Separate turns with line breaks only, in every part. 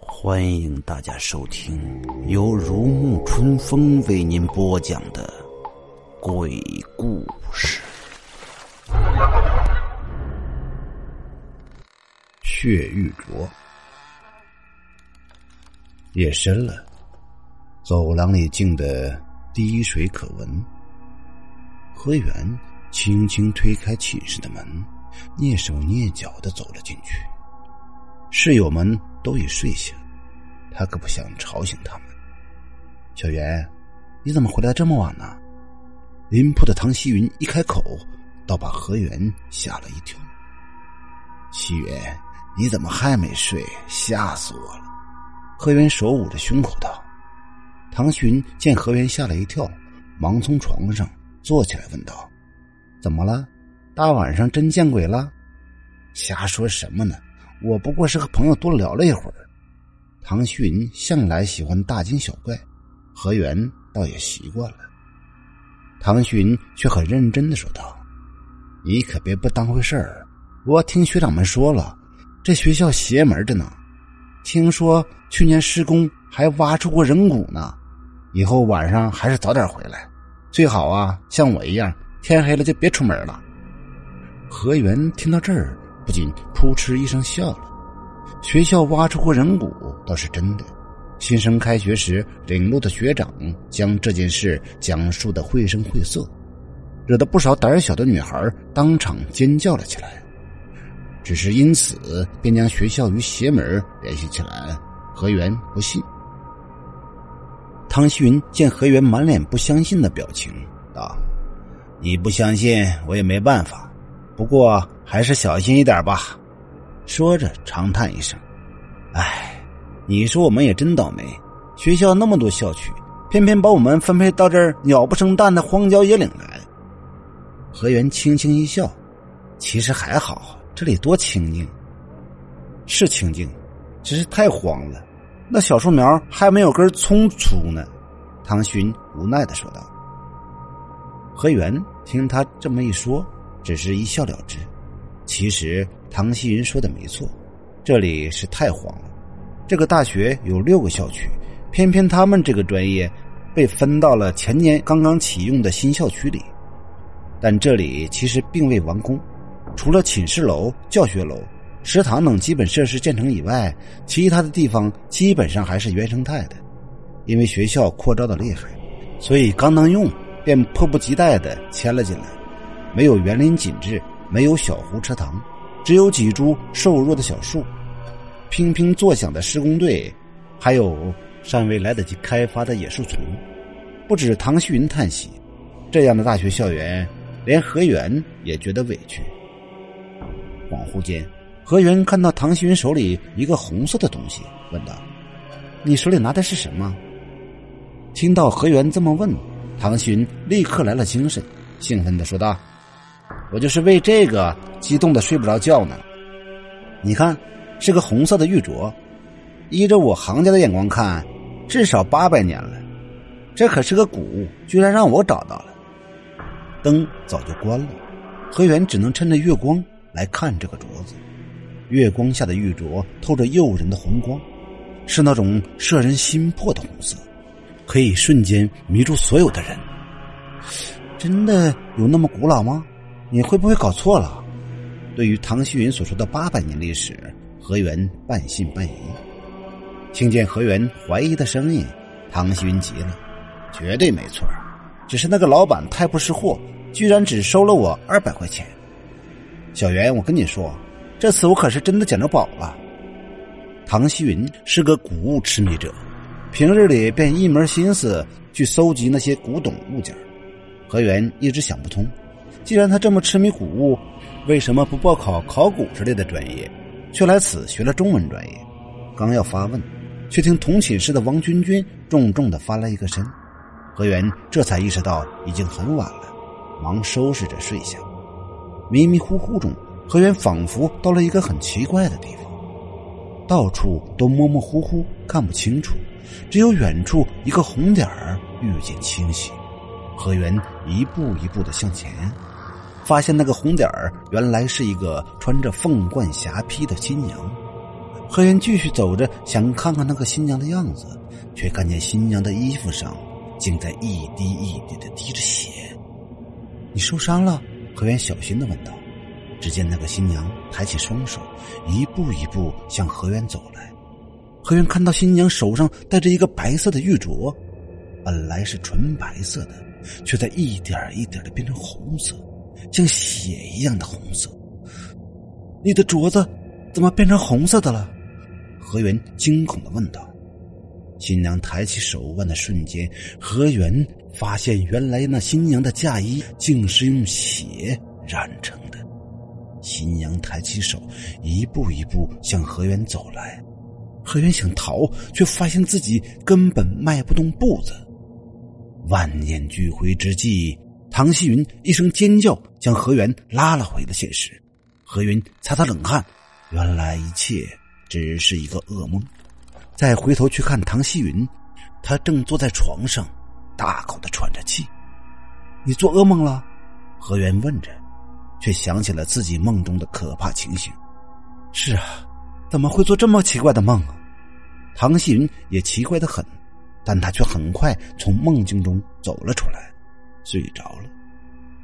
欢迎大家收听由如沐春风为您播讲的鬼故事《血玉镯》。夜深了，走廊里静得滴水可闻。何源轻轻推开寝室的门，蹑手蹑脚的走了进去。室友们都已睡下。他可不想吵醒他们。小袁，你怎么回来这么晚呢？临铺的唐希云一开口，倒把何源吓了一跳。希云，你怎么还没睡？吓死我了！何源手捂着胸口道。唐寻见何源吓了一跳，忙从床上坐起来问道：“怎么了？大晚上真见鬼了？”瞎说什么呢？我不过是和朋友多聊了一会儿。唐寻向来喜欢大惊小怪，何源倒也习惯了。唐寻却很认真的说道：“你可别不当回事儿，我听学长们说了，这学校邪门着呢。听说去年施工还挖出过人骨呢。以后晚上还是早点回来，最好啊，像我一样，天黑了就别出门了。”何源听到这儿，不禁扑哧一声笑了。学校挖出过人骨倒是真的。新生开学时，领路的学长将这件事讲述的绘声绘色，惹得不少胆小的女孩当场尖叫了起来。只是因此便将学校与邪门联系起来。何源不信。汤希云见何源满脸不相信的表情，道：“你不相信我也没办法，不过还是小心一点吧。”说着，长叹一声：“哎，你说我们也真倒霉。学校那么多校区，偏偏把我们分配到这儿鸟不生蛋的荒郊野岭来。”何源轻轻一笑：“其实还好，这里多清静。是清静，只是太荒了。那小树苗还没有根葱粗呢。”唐寻无奈的说道。何源听他这么一说，只是一笑了之。其实唐希云说的没错，这里是太荒了。这个大学有六个校区，偏偏他们这个专业被分到了前年刚刚启用的新校区里。但这里其实并未完工，除了寝室楼、教学楼、食堂等基本设施建成以外，其他的地方基本上还是原生态的。因为学校扩招的厉害，所以刚能用便迫不及待的迁了进来，没有园林紧致。没有小湖池塘，只有几株瘦弱的小树，乒乒作响的施工队，还有尚未来得及开发的野树丛。不止唐旭云叹息，这样的大学校园，连何源也觉得委屈。恍惚间，何源看到唐鑫手里一个红色的东西，问道：“你手里拿的是什么？”听到何源这么问，唐鑫立刻来了精神，兴奋的说道。我就是为这个激动的睡不着觉呢。你看，是个红色的玉镯，依着我行家的眼光看，至少八百年了。这可是个古物，居然让我找到了。灯早就关了，何源只能趁着月光来看这个镯子。月光下的玉镯透着诱人的红光，是那种摄人心魄的红色，可以瞬间迷住所有的人。真的有那么古老吗？你会不会搞错了？对于唐希云所说的八百年历史，何源半信半疑。听见何源怀疑的声音，唐希云急了：“绝对没错，只是那个老板太不识货，居然只收了我二百块钱。”小袁，我跟你说，这次我可是真的捡着宝了。唐希云是个古物痴迷者，平日里便一门心思去搜集那些古董物件。何源一直想不通。既然他这么痴迷古物，为什么不报考考古之类的专业，却来此学了中文专业？刚要发问，却听同寝室的王君君重重的翻了一个身。何源这才意识到已经很晚了，忙收拾着睡下。迷迷糊糊中，何源仿佛到了一个很奇怪的地方，到处都模模糊糊，看不清楚，只有远处一个红点儿愈见清晰。何源一步一步的向前，发现那个红点儿原来是一个穿着凤冠霞帔的新娘。何源继续走着，想看看那个新娘的样子，却看见新娘的衣服上竟在一滴一滴的滴着血。你受伤了？何源小心的问道。只见那个新娘抬起双手，一步一步向何源走来。何源看到新娘手上戴着一个白色的玉镯，本来是纯白色的，却在一点一点的变成红色，像血一样的红色。你的镯子怎么变成红色的了？何源惊恐的问道。新娘抬起手腕的瞬间，何源发现原来那新娘的嫁衣竟是用血染成新娘抬起手，一步一步向何源走来。何源想逃，却发现自己根本迈不动步子。万念俱灰之际，唐希云一声尖叫，将何源拉了回了现实。何云擦擦冷汗，原来一切只是一个噩梦。再回头去看唐希云，他正坐在床上，大口的喘着气。你做噩梦了？何源问着。却想起了自己梦中的可怕情形。是啊，怎么会做这么奇怪的梦啊？唐希云也奇怪的很，但他却很快从梦境中走了出来，睡着了。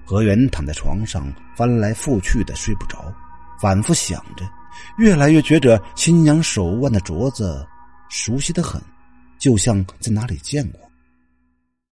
何源躺在床上翻来覆去的睡不着，反复想着，越来越觉着新娘手腕的镯子熟悉的很，就像在哪里见过。